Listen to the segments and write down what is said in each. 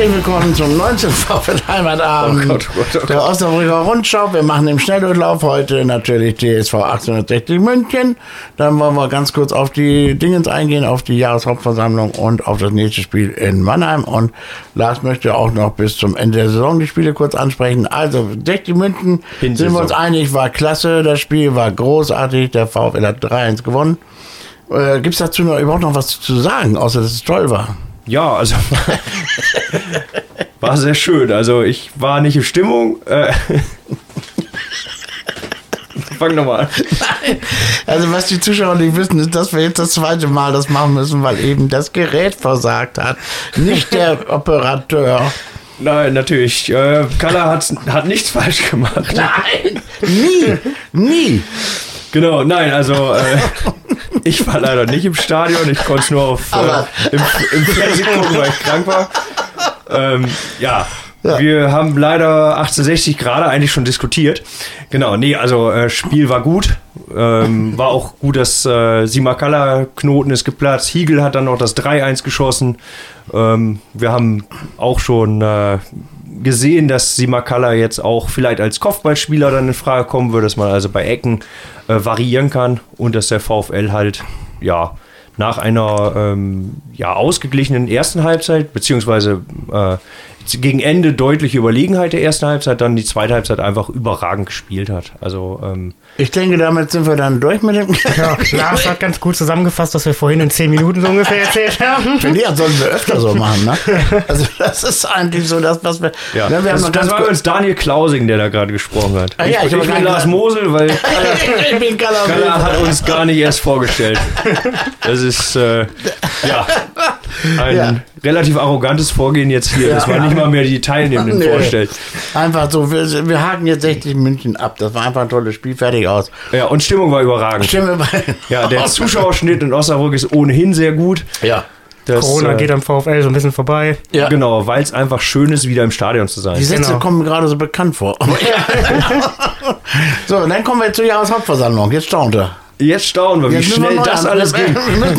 Herzlich willkommen zum 19. VfL Heimatabend Oh Gott, oh Gott, oh Gott. der Osnabrücker Rundschau. Wir machen im Schnelldurchlauf heute natürlich TSV 1860 München. Dann wollen wir ganz kurz auf die Dingens eingehen, auf die Jahreshauptversammlung und auf das nächste Spiel in Mannheim. Und Lars möchte auch noch bis zum Ende der Saison die Spiele kurz ansprechen. Also 60 München sind wir uns einig, war klasse. Das Spiel war großartig. Der VfL hat 3-1 gewonnen. Äh, Gibt es dazu noch, überhaupt noch was zu sagen, außer dass es toll war? Ja, also war sehr schön. Also ich war nicht in Stimmung. Äh, Fang nochmal an. Also was die Zuschauer nicht wissen, ist, dass wir jetzt das zweite Mal das machen müssen, weil eben das Gerät versagt hat. Nicht der Operateur. Nein, natürlich. Äh, Kalla hat, hat nichts falsch gemacht. Nein, nie, nie. Genau, nein, also äh, ich war leider nicht im Stadion. Ich konnte es nur auf, äh, im, im Fernsehen gucken, weil ich krank war. Ähm, ja. Ja. Wir haben leider 1860 gerade eigentlich schon diskutiert. Genau, nee, also äh, Spiel war gut. Ähm, war auch gut, dass äh, Simakala Knoten ist geplatzt. Hiegel hat dann noch das 3-1 geschossen. Ähm, wir haben auch schon äh, gesehen, dass Simakala jetzt auch vielleicht als Kopfballspieler dann in Frage kommen würde, dass man also bei Ecken äh, variieren kann und dass der VfL halt ja nach einer ähm, ja, ausgeglichenen ersten Halbzeit, beziehungsweise äh, gegen Ende deutliche Überlegenheit der ersten Halbzeit, dann die zweite Halbzeit einfach überragend gespielt hat. Also ähm, Ich denke, damit sind wir dann durch mit dem. Ja, Lars hat ganz gut zusammengefasst, was wir vorhin in zehn Minuten so ungefähr erzählt haben. Finde ich, das sollten wir öfter so machen, ne? Also das ist eigentlich so das, was wir. ja, ne, wir haben das, noch das ganz war übrigens Daniel Klausing, der da gerade gesprochen hat. Ah, ja, ich ich, ich bin nicht Lars Mosel, weil ich bin Kala Kalla hat uns gar nicht erst vorgestellt. Das ist äh, ja ein Ja. relativ arrogantes Vorgehen jetzt hier, dass man nicht mal mehr die Teilnehmenden Nee. vorstellt. Einfach so, wir, wir haken jetzt 60 München ab. Das war einfach ein tolles Spiel, fertig aus. Ja, und Stimmung war überragend. Stimme bei. Ja, der Zuschauerschnitt in Osnabrück ist ohnehin sehr gut. Ja. Das, Corona äh, geht am VfL so ein bisschen vorbei. Ja. Genau, weil es einfach schön ist, wieder im Stadion zu sein. Die Sätze Genau. kommen mir gerade so bekannt vor. so, dann kommen wir zur Jahreshauptversammlung. Jetzt staunt er. Jetzt staunen wir, wie Jetzt schnell das an- alles neu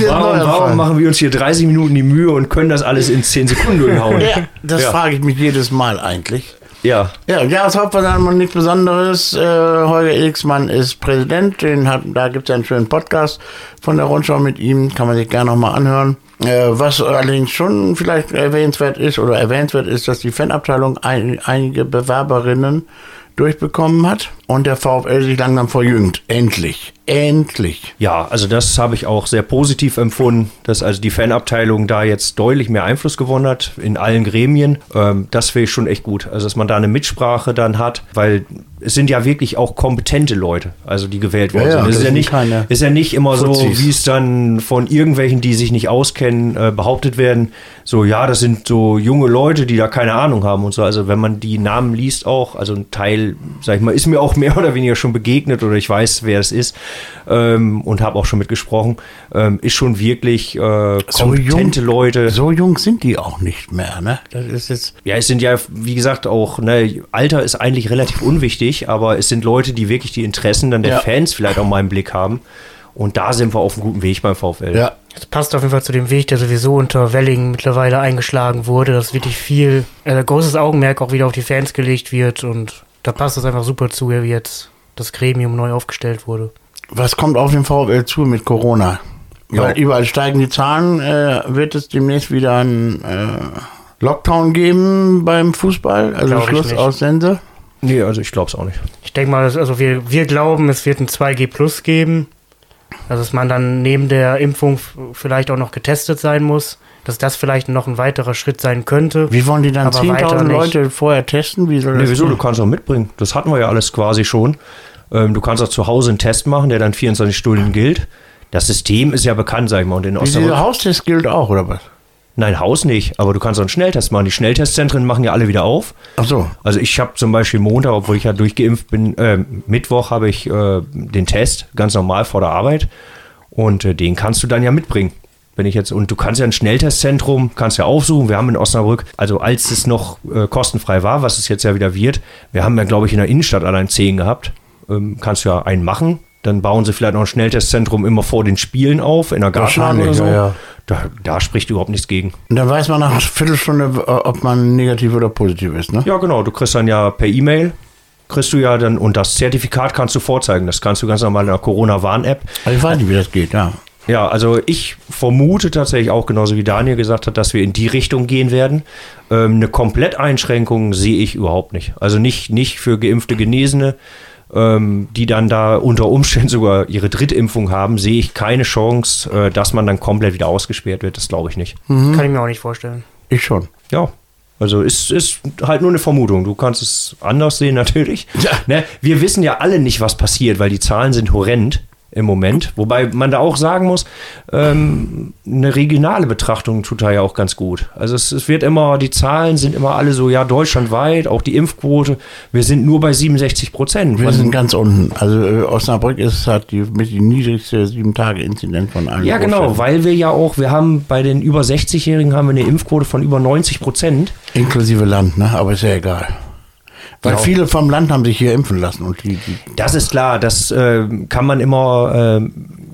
Warum, warum machen wir uns hier 30 Minuten die Mühe und können das alles in 10 Sekunden durchhauen? Ja, das Ja. frage ich mich jedes Mal eigentlich. Ja, Ja, Jahreshauptversammlung nichts Besonderes. Äh, Holger Elixmann ist Präsident. Den hat, da gibt es einen schönen Podcast von der Rundschau mit ihm. Kann man sich gerne nochmal anhören. Äh, was allerdings schon vielleicht erwähnenswert ist oder erwähnenswert ist, dass die Fanabteilung ein, einige Bewerberinnen durchbekommen hat und der VfL sich langsam verjüngt. Endlich. Endlich. Ja, also das habe ich auch sehr positiv empfunden, dass also die Fanabteilung da jetzt deutlich mehr Einfluss gewonnen hat in allen Gremien. Ähm, das finde ich schon echt gut. Also dass man da eine Mitsprache dann hat, weil es sind ja wirklich auch kompetente Leute, also die gewählt worden Ja, ja, sind. Es das ist ja nicht, ist ja nicht immer so, Fuzis. wie es dann von irgendwelchen, die sich nicht auskennen, äh, behauptet werden. So, ja, das sind so junge Leute, die da keine Ahnung haben und so. Also wenn man die Namen liest auch, also ein Teil, sag ich mal, ist mir auch mehr oder weniger schon begegnet oder ich weiß, wer es ist ähm, und habe auch schon mitgesprochen, ähm, ist schon wirklich äh, kompetente Leute. So jung sind die auch nicht mehr, ne? Das ist jetzt. Ja, es sind ja, wie gesagt, auch, ne, Alter ist eigentlich relativ unwichtig, aber es sind Leute, die wirklich die Interessen dann der Ja. Fans vielleicht auch mal im Blick haben. Und da sind wir auf einem guten Weg beim VfL. Ja. Das passt auf jeden Fall zu dem Weg, der sowieso unter Welling mittlerweile eingeschlagen wurde, dass wirklich viel, äh, großes Augenmerk auch wieder auf die Fans gelegt wird und da passt es einfach super zu, wie jetzt das Gremium neu aufgestellt wurde. Was kommt auf den VfL zu mit Corona? Ja. Weil überall steigen die Zahlen. Äh, wird es demnächst wieder einen äh, Lockdown geben beim Fußball? Also Glaub ich Schluss aus Sense? Nee, also ich glaube es auch nicht. Ich denke mal, also wir, wir glauben, es wird ein 2G Plus geben, also dass man dann neben der Impfung vielleicht auch noch getestet sein muss, dass das vielleicht noch ein weiterer Schritt sein könnte. Wie wollen die dann Aber weiter 10.000 nicht. Leute vorher testen? Wie soll Nee, das wieso? Du kannst auch mitbringen. Das hatten wir ja alles quasi schon. Ähm, du kannst auch zu Hause einen Test machen, der dann 24 Stunden gilt. Das System ist ja bekannt, sag ich mal. Und in Dieser Osnabrück, Haustest gilt auch, oder was? nein, Haus nicht, aber du kannst auch einen Schnelltest machen. Die Schnelltestzentren machen ja alle wieder auf. Ach so. Also ich habe zum Beispiel Montag, obwohl ich ja durchgeimpft bin, äh, Mittwoch habe ich äh, den Test, ganz normal vor der Arbeit. Und äh, den kannst du dann ja mitbringen. Wenn ich jetzt, und du kannst ja ein Schnelltestzentrum, kannst ja aufsuchen. Wir haben in Osnabrück, also als es noch äh, kostenfrei war, was es jetzt ja wieder wird, wir haben ja, glaube ich, in der Innenstadt allein 10 gehabt. Ähm, kannst du ja einen machen. Dann bauen sie vielleicht noch ein Schnelltestzentrum immer vor den Spielen auf, in der Gartenhalle oder so. ja, ja. Da, da spricht überhaupt nichts gegen. Und dann weiß man nach einer Viertelstunde, äh, ob man negativ oder positiv ist, ne? Ja, genau. Du kriegst dann ja per E-Mail, kriegst du ja dann, und das Zertifikat kannst du vorzeigen. Das kannst du ganz normal in der Corona-Warn-App. Also ich weiß nicht, wie das geht, ja. Ja, also ich vermute tatsächlich auch, genauso wie Daniel gesagt hat, dass wir in die Richtung gehen werden. Ähm, eine Kompletteinschränkung sehe ich überhaupt nicht. Also nicht, nicht für geimpfte Genesene, ähm, die dann da unter Umständen sogar ihre Drittimpfung haben, sehe ich keine Chance, äh, dass man dann komplett wieder ausgesperrt wird. Das glaube ich nicht. Kann ich mir auch nicht vorstellen. Ich schon. Ja. Also ist, ist halt nur eine Vermutung. Du kannst es anders sehen natürlich. Ja. Ne? Wir wissen ja alle nicht, was passiert, weil die Zahlen sind horrend im Moment. Wobei man da auch sagen muss, ähm, eine regionale Betrachtung tut da ja auch ganz gut. Also es, es wird immer, die Zahlen sind immer alle so, ja, deutschlandweit, auch die Impfquote, wir sind nur bei 67 Prozent. Wir sind ganz unten. Also äh, Osnabrück ist hat die mit die niedrigste sieben Tage Inzidenz von allen. ja, genau, weil wir ja auch, wir haben bei den über 60-Jährigen haben wir eine Impfquote von über 90 Prozent. Inklusive Land, ne? Aber ist ja egal. Weil Ja. viele vom Land haben sich hier impfen lassen und die, die Das ist klar, das äh, kann man immer, äh,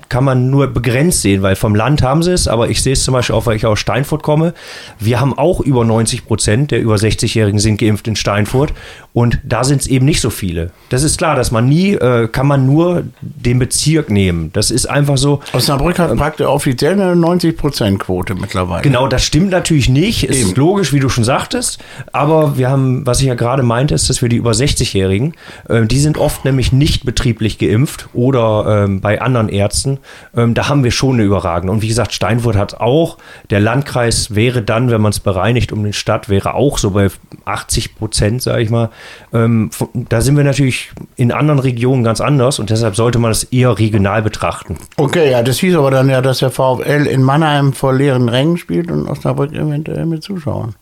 kann man nur begrenzt sehen, weil vom Land haben sie es, aber ich sehe es zum Beispiel auch, weil ich aus Steinfurt komme. Wir haben auch über 90 Prozent der über 60-Jährigen sind geimpft in Steinfurt und da sind es eben nicht so viele. Das ist klar, dass man nie, äh, kann man nur den Bezirk nehmen. Das ist einfach so, Osnabrück hat praktisch offiziell eine 90%-Quote mittlerweile. Genau, das stimmt natürlich nicht. Es ist logisch, wie du schon sagtest. Aber wir haben, was ich ja gerade meinte, ist, dass wir die über 60-Jährigen, äh, die sind oft nämlich nicht betrieblich geimpft oder ähm, bei anderen Ärzten. Ähm, da haben wir schon eine überragende. Und wie gesagt, Steinfurt hat auch. Der Landkreis wäre dann, wenn man es bereinigt um den Stadt, wäre auch so bei 80 Prozent, sage ich mal. Ähm, von- da sind wir natürlich in anderen Regionen ganz anders und deshalb sollte man es eher regional betrachten. Okay, ja, das hieß aber dann ja, dass der VfL in Mannheim vor leeren Rängen spielt und Osnabrück eventuell mit Zuschauern.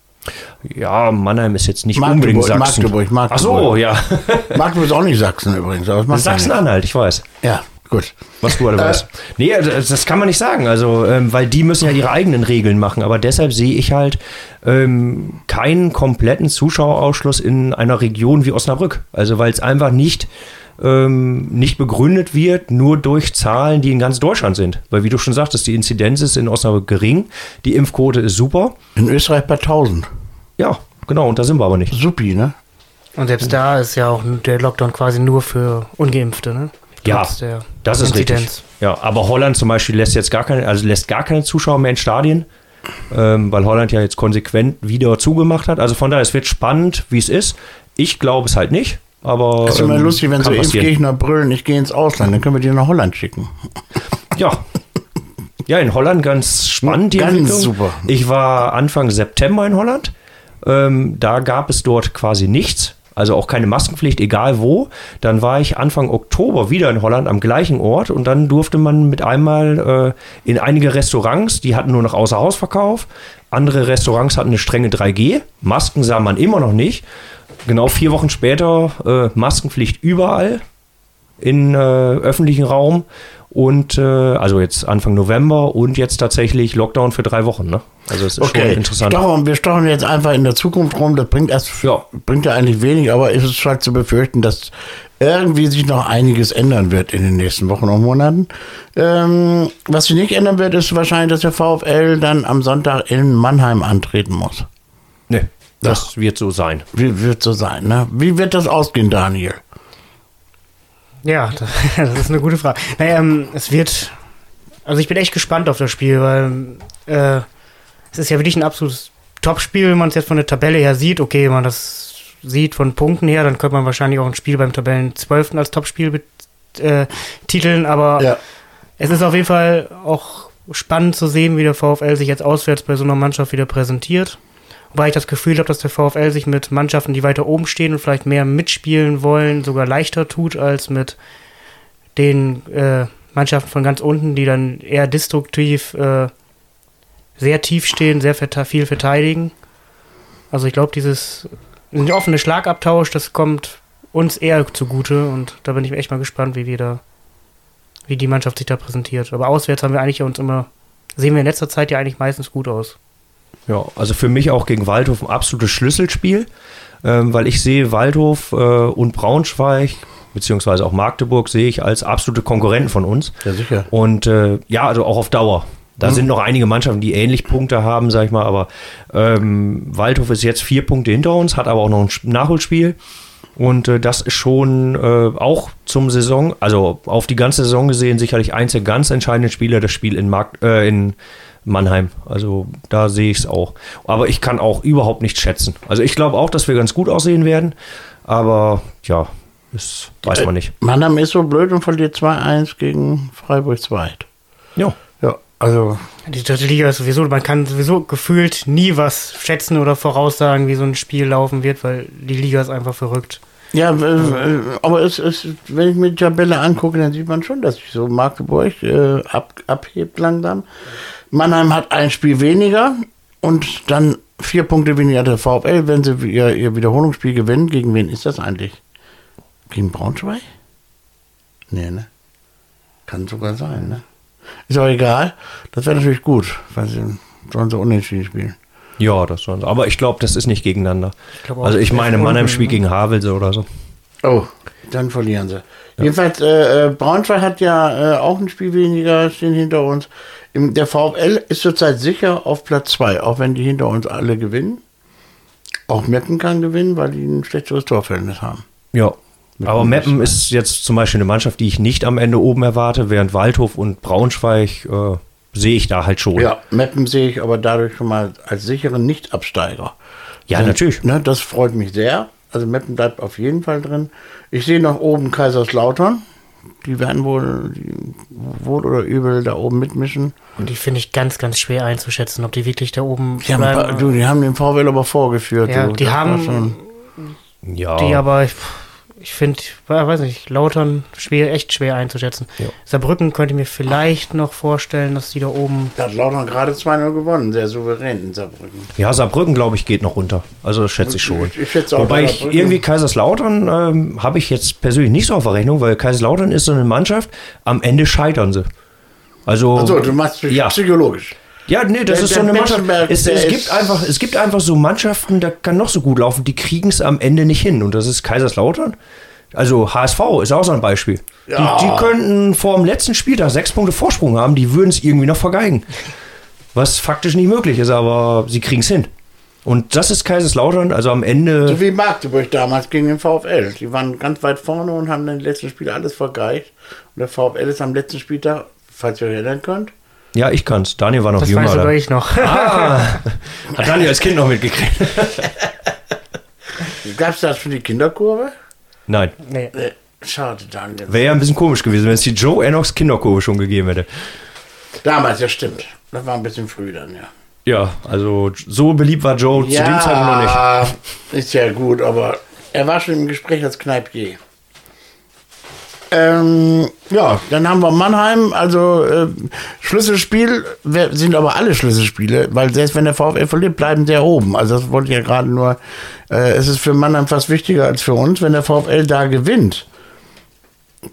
Ja, Mannheim ist jetzt nicht Magdeburg, unbedingt Sachsen. Magdeburg, Magdeburg. Ach so, ja. Magdeburg ist auch nicht Sachsen übrigens. Sachsen-Anhalt, ich weiß. Ja, gut. Was du alle weißt. Nee, das, das kann man nicht sagen. Also, ähm, weil die müssen ja ihre eigenen Regeln machen. Aber deshalb sehe ich halt ähm, keinen kompletten Zuschauerausschluss in einer Region wie Osnabrück. Also, weil es einfach nicht, ähm, nicht begründet wird, nur durch Zahlen, die in ganz Deutschland sind. Weil, wie du schon sagtest, die Inzidenz ist in Osnabrück gering, die Impfquote ist super. In Österreich bei 1000. Ja, genau, und da sind wir aber nicht. Supi, ne? Und selbst da ist ja auch der Lockdown quasi nur für Ungeimpfte, ne? Ja, Das ist richtig. Inzidenz. Ja, aber Holland zum Beispiel lässt jetzt gar keine, also lässt gar keine Zuschauer mehr in Stadien, ähm, weil Holland ja jetzt konsequent wieder zugemacht hat. Also von daher, es wird spannend, wie es ist. Ich glaube es halt nicht, aber. ist immer ähm, lustig, wenn so. Impfgegner brüllen, ich gehe ins Ausland, dann können wir die nach Holland schicken. Ja. Ja, in Holland ganz spannend die Ganz Entwicklung. super. Ich war Anfang September in Holland. Ähm, da gab es dort quasi nichts. Also auch keine Maskenpflicht, egal wo. Dann war ich Anfang Oktober wieder in Holland am gleichen Ort und dann durfte man mit einmal äh, in einige Restaurants, die hatten nur noch Außerhausverkauf. Andere Restaurants hatten eine strenge 3G. Masken sah man immer noch nicht. Genau vier Wochen später äh, Maskenpflicht überall in äh, öffentlichen Raum und äh, also jetzt Anfang November und jetzt tatsächlich Lockdown für drei Wochen. Ne? Also es ist schon Okay, interessant. Stochern, wir stochern jetzt einfach in der Zukunft rum. Das bringt erst, Ja. bringt ja eigentlich wenig, aber ist es halt zu befürchten, dass irgendwie sich noch einiges ändern wird in den nächsten Wochen und Monaten. Ähm, was sich nicht ändern wird, ist wahrscheinlich, dass der VfL dann am Sonntag in Mannheim antreten muss. Nee, das wird so sein. Wie wird so sein, ne? Wie wird das ausgehen, Daniel? Ja, das, das ist eine gute Frage. Naja, ähm, es wird. Also ich bin echt gespannt auf das Spiel, weil äh, es ist ja wirklich ein absolutes Top-Spiel, wenn man es jetzt von der Tabelle her sieht. Okay, wenn man das sieht von Punkten her, dann könnte man wahrscheinlich auch ein Spiel beim Tabellen 12. als Top-Spiel äh, titeln, aber Ja. es ist auf jeden Fall auch spannend zu sehen, wie der VfL sich jetzt auswärts bei so einer Mannschaft wieder präsentiert. Wobei ich das Gefühl habe, dass der VfL sich mit Mannschaften, die weiter oben stehen und vielleicht mehr mitspielen wollen, sogar leichter tut als mit den äh, Mannschaften von ganz unten, die dann eher destruktiv äh, sehr tief stehen, sehr viel verteidigen. Also ich glaube, dieses offene Schlagabtausch, das kommt uns eher zugute und da bin ich echt mal gespannt, wie wir da, wie die Mannschaft sich da präsentiert. Aber auswärts haben wir eigentlich uns immer, sehen wir in letzter Zeit ja eigentlich meistens gut aus. Ja, also für mich auch gegen Waldhof ein absolutes Schlüsselspiel, ähm, weil ich sehe Waldhof äh, und Braunschweig, beziehungsweise auch Magdeburg, sehe ich als absolute Konkurrenten von uns. Ja, sicher. Und äh, ja, also auch auf Dauer. Da sind noch einige Mannschaften, die ähnlich Punkte haben, sag ich mal, aber ähm, Waldhof ist jetzt vier Punkte hinter uns, hat aber auch noch ein Sp- Nachholspiel. Und äh, das ist schon äh, auch zum Saison, also auf die ganze Saison gesehen, sicherlich eins der ganz entscheidenden Spiele, das Spiel in, Mark, äh, in Mannheim. Also da sehe ich es auch. Aber ich kann auch überhaupt nicht schätzen. Also ich glaube auch, dass wir ganz gut aussehen werden. Aber ja, das weiß man nicht. Mannheim ist so blöd und verliert 2-1 gegen Freiburg 2. Ja. Ja, also Die dritte Liga ist sowieso, man kann sowieso gefühlt nie was schätzen oder voraussagen, wie so ein Spiel laufen wird, weil die Liga ist einfach verrückt. Ja, aber es ist, wenn ich mir die Tabelle angucke, dann sieht man schon, dass sich so Magdeburg äh, ab, abhebt langsam. Mannheim hat ein Spiel weniger und dann vier Punkte weniger der VfL, wenn sie ihr, ihr Wiederholungsspiel gewinnen. Gegen wen ist das eigentlich? Gegen Braunschweig? Nee, ne? Kann sogar sein, ne? Ist auch egal. Das wäre natürlich gut, weil sie sollen so unentschieden spielen. Ja, das sonst. Aber ich glaube, das ist nicht gegeneinander. auch, also ich meine, Mannheim spielt ne? gegen Havelse oder so. Oh, dann verlieren sie. Jedenfalls, äh, äh, Braunschweig hat ja äh, auch ein Spiel weniger, stehen hinter uns. Der VfL ist zurzeit sicher auf Platz 2, auch wenn die hinter uns alle gewinnen. Auch Meppen kann gewinnen, weil die ein schlechteres Torverhältnis haben. Ja. Aber Meppen ist- jetzt zum Beispiel eine Mannschaft, die ich nicht am Ende oben erwarte, während Waldhof und Braunschweig äh, sehe ich da halt schon. Ja, Meppen sehe ich aber dadurch schon mal als sicheren Nicht-Absteiger. Ja, natürlich. Ne, das freut mich sehr. Also Meppen bleibt auf jeden Fall drin. Ich sehe noch oben Kaiserslautern. Die werden wohl, die, wohl oder übel da oben mitmischen. Und die finde ich ganz, ganz schwer einzuschätzen, ob die wirklich da oben Die haben, ein paar- du, die haben den VfL aber vorgeführt. Ja, du. die Das haben- schon- Ja. Die aber, ich, ich finde, weiß nicht, Lautern schwer, echt schwer einzuschätzen. Ja. Saarbrücken könnte ich mir vielleicht noch vorstellen, dass die da oben. Da hat Lautern gerade 2-0 gewonnen, sehr souverän in Saarbrücken. ja, Saarbrücken, glaube ich, geht noch runter. Also das schätze ich schon. Ich- ich schätze auch Wobei ich irgendwie Kaiserslautern ähm, habe ich jetzt persönlich nicht so auf der Rechnung, weil Kaiserslautern ist so eine Mannschaft, am Ende scheitern sie. Also, Achso, du machst Ja. psychologisch. Ja, nee, das Der- ist so eine Mannschaft. Es, es, gibt einfach, es gibt einfach so Mannschaften, da kann noch so gut laufen, die kriegen es am Ende nicht hin. Und das ist Kaiserslautern. Also HSV ist auch so ein Beispiel. Ja. Die, die könnten vor dem letzten Spieltag sechs Punkte Vorsprung haben, die würden es irgendwie noch vergeigen. Was faktisch nicht möglich ist, aber sie kriegen es hin. Und das ist Kaiserslautern, also am Ende. So wie Magdeburg damals gegen den VfL. Die waren ganz weit vorne und haben dann im letzten Spiel alles vergeigt. Und der VfL ist am letzten Spieltag, falls ihr euch erinnern könnt, Ja, ich kann's. Daniel war noch Das jünger. weiß sogar da. ich noch. Ah, hat Daniel als Kind noch mitgekriegt? gab es das für die Kinderkurve? Nein. nee. Äh, Schade, Daniel. Wäre ja ein bisschen komisch gewesen, wenn es die Joe Enochs Kinderkurve schon gegeben hätte. Damals, ja stimmt. Das war ein bisschen früh dann, ja. Ja, also so beliebt war Joe zu dem Zeitpunkt noch nicht. Ja, ist ja gut, aber er war schon im Gespräch als Kneipier. Ähm, ja, dann haben wir Mannheim, also äh, Schlüsselspiel, wer- sind aber alle Schlüsselspiele, weil selbst wenn der VfL verliert, bleiben sehr oben. Also das wollte ich ja gerade nur, äh, es ist für Mannheim fast wichtiger als für uns, wenn der VfL da gewinnt.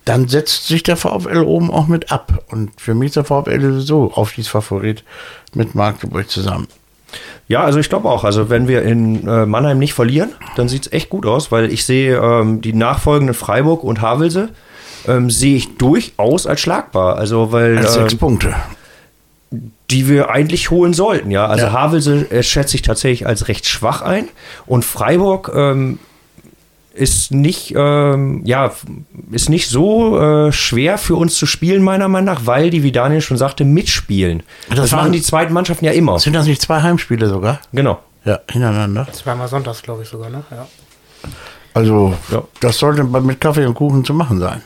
Dann setzt sich der VfL oben auch mit ab. Und für mich ist der VfL sowieso Aufstiegsfavorit mit Magdeburg zusammen. Ja, also ich glaube auch. Also wenn wir in äh, Mannheim nicht verlieren, dann sieht es echt gut aus, weil ich sehe ähm, die nachfolgenden Freiburg und Havelse ähm, sehe ich durchaus als schlagbar. Also weil Als sechs ähm, Punkte. die wir eigentlich holen sollten. Ja, also Ja. Havelse äh, schätze ich tatsächlich als recht schwach ein und Freiburg ähm, ist nicht, ähm, ja, ist nicht so äh, schwer für uns zu spielen, meiner Meinung nach, weil die, wie Daniel schon sagte, mitspielen. Das Das, machen die zweiten Mannschaften ja immer. Sind das nicht zwei Heimspiele sogar? Genau. Ja, hintereinander. Zweimal sonntags, glaube ich sogar, ne? Ja. Also, Ja. das sollte mit Kaffee und Kuchen zu machen sein.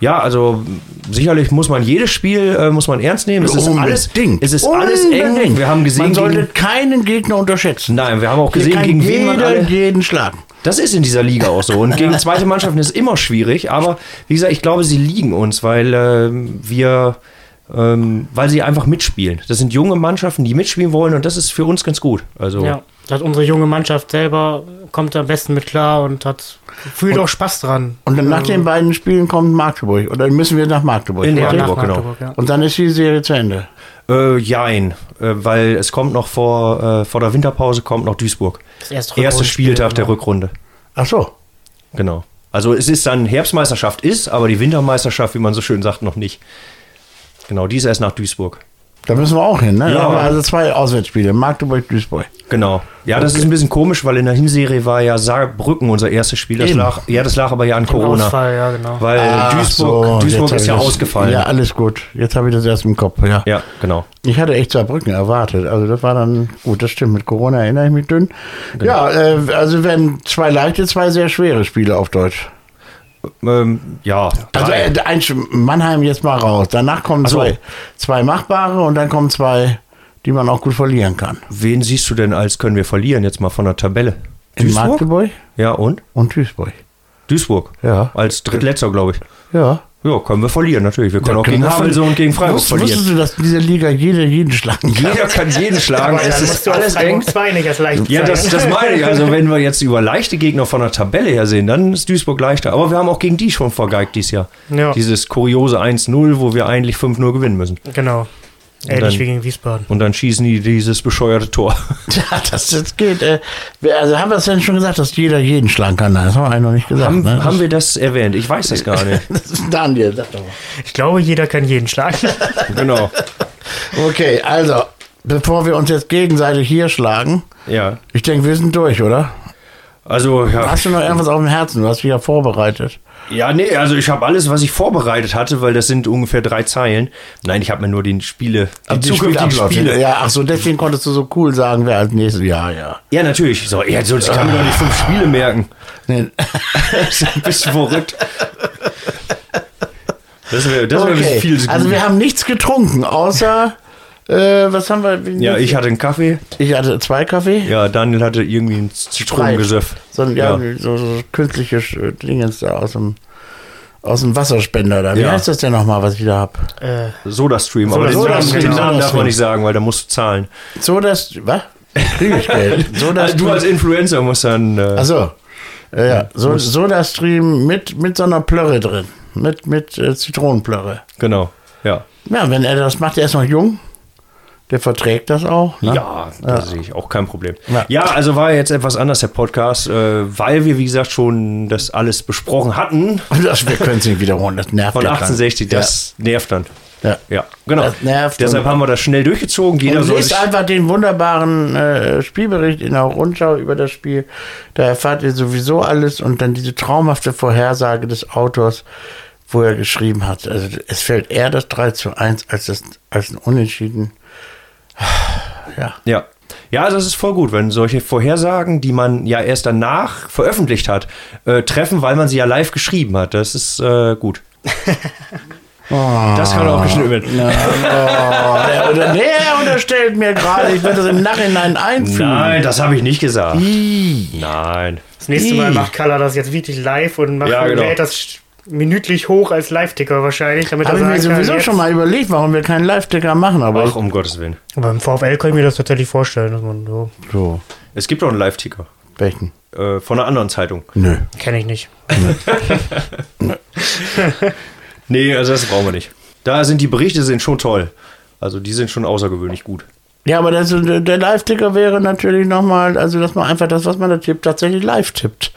Ja, also sicherlich muss man jedes Spiel äh, muss man ernst nehmen. Es ist alles, Unbedingt. es ist alles eng. Unbedingt. Wir haben gesehen, Man sollte gegen, keinen Gegner unterschätzen. nein, wir haben auch Hier gesehen, gegen wen man alle. jeden schlagen. Das ist in dieser Liga auch so. Und gegen zweite Mannschaften ist immer schwierig. Aber wie gesagt, ich glaube, sie liegen uns, weil ähm, wir, ähm, weil sie einfach mitspielen. Das sind junge Mannschaften, die mitspielen wollen und das ist für uns ganz gut. Also ja. Da hat unsere junge Mannschaft selber, kommt am besten mit klar und hat fühlt auch Spaß dran. Und dann nach den beiden Spielen kommt Magdeburg. Oder müssen wir nach Magdeburg. In nach Magdeburg, genau. Magdeburg, ja. Und dann ist die Serie zu Ende. äh, jein, äh, weil es kommt noch vor, äh, vor der Winterpause kommt noch Duisburg. Das erste, Erster Rückrundenspiel, Spieltag der genau. Rückrunde. Ach so. Genau. Also es ist dann Herbstmeisterschaft ist, aber die Wintermeisterschaft, wie man so schön sagt, noch nicht. Genau, die ist erst nach Duisburg. Da müssen wir auch hin, ne? Ja. Also zwei Auswärtsspiele, Magdeburg, Duisburg. Genau. Ja, das ist ein bisschen komisch, weil in der Hinserie war ja Saarbrücken unser erstes Spiel. Das Eben. lag, ja, das lag aber ja an Corona. Ausfall, ja, genau. Weil Ach Duisburg, so, Duisburg ist ja das- ausgefallen. Ja, alles gut. Jetzt habe ich das erst im Kopf, ja. ja, genau. Ich hatte echt Saarbrücken erwartet. Also das war dann gut, das stimmt. Mit Corona erinnere ich mich dünn. Genau. Ja, äh, also werden zwei leichte, zwei sehr schwere Spiele auf Deutsch. Ähm, ja, Also äh, ein Mannheim jetzt mal raus. Danach kommen so. zwei, zwei machbare und dann kommen zwei, die man auch gut verlieren kann. wen siehst du denn als können wir verlieren jetzt mal von der Tabelle? In Magdeburg Ja, und? und Duisburg. Duisburg. Ja. Als Drittletzter, glaube ich. Ja. Ja, können wir verlieren, natürlich. Wir können auch können gegen Havelse und gegen Freiburg Wusst, verlieren. wusstest du, dass in dieser Liga jeder jeden schlagen kann? Jeder kann jeden schlagen. Aber Es ist musst du alles eng. Freiburg 2 nicht als leicht Ja, das, das meine ich. Also, wenn wir jetzt über leichte Gegner von der Tabelle her sehen, dann ist Duisburg leichter. Aber wir haben auch gegen die schon vergeigt dieses Jahr. Ja. Dieses kuriose 1-0, wo wir eigentlich 5-0 gewinnen müssen. Genau. Ähnlich wie gegen Wiesbaden. Und dann schießen die dieses bescheuerte Tor. Ja, das, das geht. Äh, also haben wir es denn schon gesagt, dass jeder jeden schlagen kann? Nein, das haben wir eigentlich noch nicht gesagt. haben, ne? haben wir das erwähnt? Ich weiß das gar nicht. das ist Daniel, sag doch mal. Ich glaube, jeder kann jeden schlagen. genau. Okay, also, bevor wir uns jetzt gegenseitig hier schlagen, Ja. ich denke, wir sind durch, oder? Also, ja. Hast du noch irgendwas auf dem Herzen? Du hast wieder vorbereitet. Ja, nee, also ich habe alles, was ich vorbereitet hatte, weil das sind ungefähr drei Zeilen. Nein, ich habe mir nur die Spiele, die, Die zukünftigen. Spiele. Ja, ach so, deswegen konntest du so cool sagen, wer als nächstes. Ja, ja. Ja, natürlich. So, ja, sonst kann mir doch nicht fünf Spiele merken. Nee. Ist ein bisschen verrückt. Das wäre das wär Okay. viel zu Also wir haben nichts getrunken, außer, äh, was haben wir? Ja, ich hatte einen Kaffee. Ich hatte zwei Kaffee. Ja, Daniel hatte irgendwie ein Zitronengesöff. So, ein- ja, Ja. so, so künstliche Sch- Dingens da aus dem, aus dem Wasserspender da. Wie Ja. heißt das denn nochmal, was ich da hab? äh, Sodastream. Aber den, Soda Namen, Stream, den genau. Namen darf Soda man nicht sagen, weil da musst du zahlen. So das, was? Krieg ich Geld. So das Also du als Influencer musst dann. Äh, Achso. Ja, ja. So, Soda-Stream mit, mit so einer Plörre drin. Mit, mit äh, Zitronenplörre. genau. Ja. Ja, wenn er das macht, der ist noch jung. Der verträgt das auch. Ne? Ja, da sehe ich auch kein Problem. Ja. Ja. also war jetzt etwas anders der Podcast, äh, weil wir, wie gesagt, schon das alles besprochen hatten Das, wir können es nicht wiederholen, das nervt von ja dran. 1860. Das nervt dann. Ja. Ja, genau. Das nervt Deshalb haben wir das schnell durchgezogen. Jeder Und soll sich, einfach den wunderbaren äh, Spielbericht in der Rundschau über das Spiel. Da erfahrt ihr sowieso alles und dann diese traumhafte Vorhersage des Autors, wo er geschrieben hat. Also es fällt eher das 3 zu 1 als, das, als ein Unentschieden. Ja. Ja. Ja, das ist voll gut, wenn solche Vorhersagen, die man ja erst danach veröffentlicht hat, äh, treffen, weil man sie ja live geschrieben hat. Das ist äh, gut. Das kann auch geschnitten werden. Oh, der, der unterstellt mir gerade, ich werde das im Nachhinein einfügen. Nein, das habe ich nicht gesagt. Nein. das nächste Mal macht Color das jetzt wirklich live und macht Ja, genau. das minütlich hoch als Live-Ticker wahrscheinlich, damit Habe ich mir sowieso jetzt- schon mal überlegt, warum wir keinen Live-Ticker machen, aber Ach, um Gottes Willen. Aber im VfL kann ich mir das tatsächlich vorstellen, dass man so. so, Es gibt auch einen Live-Ticker welchen? äh, von einer anderen Zeitung. Nö. Kenne ich nicht. Nee, also das brauchen wir nicht. Da sind die Berichte sind schon toll. Also die sind schon außergewöhnlich gut. Ja, aber das, der Live-Ticker wäre natürlich nochmal, also dass man einfach das, was man da tippt, tatsächlich live tippt.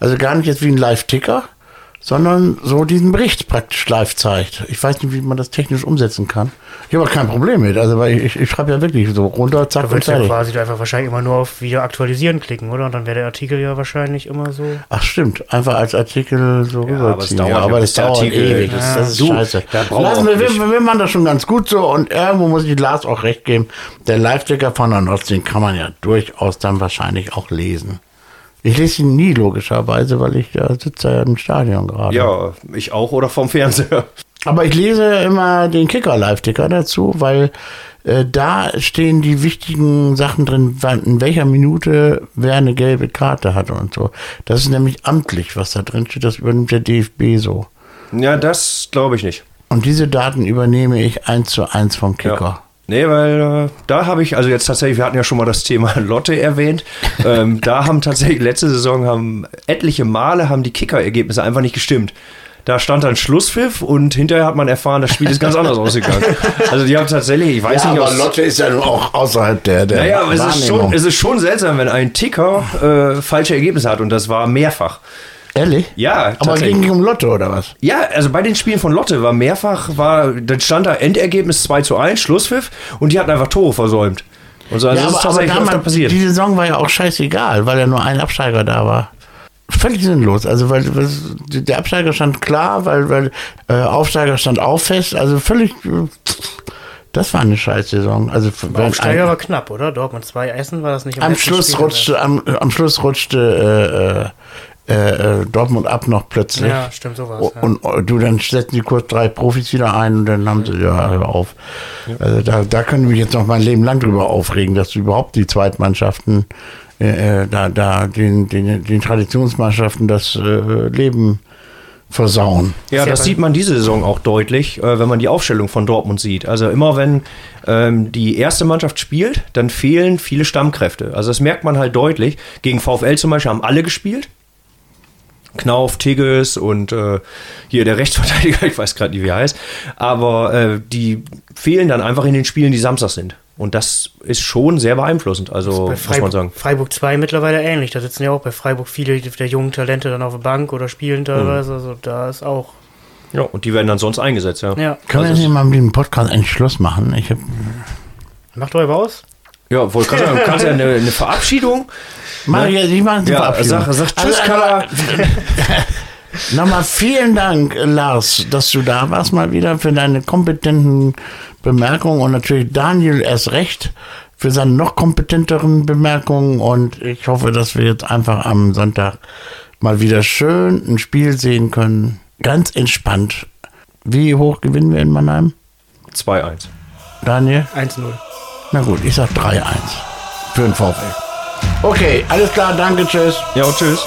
Also gar nicht jetzt wie ein Live-Ticker, sondern so diesen Bericht praktisch live zeigt. Ich weiß nicht, wie man das technisch umsetzen kann. Ich habe auch kein Problem mit, also weil ich, ich schreibe ja wirklich so runter, zack Da und würdest du ja fertig. quasi einfach wahrscheinlich immer nur auf Wieder aktualisieren klicken, oder? Und dann wäre der Artikel ja wahrscheinlich immer so. Ach stimmt, einfach als Artikel so Ja, aber rüberziehen. dauert Ja, aber das dauert Artikel- ewig, das, das ist Du, scheiße. da Lassen wir wir, wir, wir machen das schon ganz gut so und irgendwo muss ich Lars auch recht geben, der Live-Ticker von der Notz, den kann man ja durchaus dann wahrscheinlich auch lesen. Ich lese ihn nie logischerweise, weil ich da sitze ja im Stadion gerade. Ja, ich auch oder vom Fernseher. Aber ich lese immer den Kicker-Live-Ticker dazu, weil äh, da stehen die wichtigen Sachen drin, wann, in welcher Minute wer eine gelbe Karte hatte und so. Das ist nämlich amtlich, was da drin steht. Das übernimmt der DFB so. Ja, das glaube ich nicht. Und diese Daten übernehme ich eins zu eins vom Kicker. Ja. Nee, weil äh, da habe ich, also jetzt tatsächlich, wir hatten ja schon mal das Thema Lotte erwähnt. ähm, da haben tatsächlich letzte Saison haben etliche Male haben die Kicker-Ergebnisse einfach nicht gestimmt. Da stand dann Schlusspfiff und hinterher hat man erfahren, das Spiel ist ganz anders ausgegangen. Also die haben tatsächlich, ich weiß Ja, nicht, aber Lotte ist ja nun auch außerhalb der, der Naja, aber es ist, schon, es ist schon seltsam, wenn ein Ticker äh, falsche Ergebnisse hat und das war mehrfach. Ehrlich? Ja, Aber tatsächlich. ging um Lotto oder was? Ja, also bei den Spielen von Lotte war mehrfach, war, dann stand da Endergebnis 2 zu 1, Schlusspfiff, und die hatten einfach Tore versäumt. Und so, also das ist tatsächlich öfter damals, passiert. die Saison war ja auch scheißegal, weil ja nur ein Absteiger da war. Völlig sinnlos. Also weil weil der Absteiger stand klar, weil, weil äh, Aufsteiger stand auch fest. Also völlig. Das war eine Scheißsaison. Also Aufsteiger ein, war knapp, oder? Dortmund 2 Essen war das nicht am Schluss rutschte am, am Schluss rutschte äh, äh, äh, Dortmund ab noch plötzlich. Ja, stimmt, sowas. O- ja. Und äh, du, dann setzen die kurz drei Profis wieder ein und dann haben sie, ja, auf. Also da, da können wir mich jetzt noch mein Leben lang drüber aufregen, dass überhaupt die Zweitmannschaften äh, äh, da, da den, den, den Traditionsmannschaften das äh, Leben versauen. Ja, das sieht man diese Saison auch deutlich, äh, wenn man die Aufstellung von Dortmund sieht. Also immer wenn ähm, die erste Mannschaft spielt, dann fehlen viele Stammkräfte. Also das merkt man halt deutlich. Gegen VfL zum Beispiel haben alle gespielt. Knauf, Tigges und äh, hier der Rechtsverteidiger, ich weiß gerade nicht, wie er heißt. Aber äh, die fehlen dann einfach in den Spielen, die Samstag sind. Und das ist schon sehr beeinflussend, also bei muss man Freiburg, sagen. Freiburg 2 mittlerweile ähnlich. Da sitzen ja auch bei Freiburg viele der jungen Talente dann auf der Bank oder spielen teilweise. Also da ist auch. Ja, und die werden dann sonst eingesetzt, ja. Ja. Können wir Also nicht mal mit dem Podcast eigentlich Schluss machen? Ich hab, Macht euch aus. Ja, gerade sagen, du kannst ja eine, eine Verabschiedung. mach ich, jetzt- ich mache eine Ja, sag, sag Tschüss, Also, Carla. Nochmal vielen Dank, äh, Lars, dass du da warst mal wieder für deine kompetenten Bemerkungen und natürlich Daniel erst recht für seine noch kompetenteren Bemerkungen und ich hoffe, dass wir jetzt einfach am Sonntag mal wieder schön ein Spiel sehen können. Ganz entspannt. Wie hoch gewinnen wir in Mannheim? 2-1. Daniel? 1-0. Na gut, ich sag 3-1 für den VfL. Okay, alles klar, danke, tschüss. Ja, tschüss.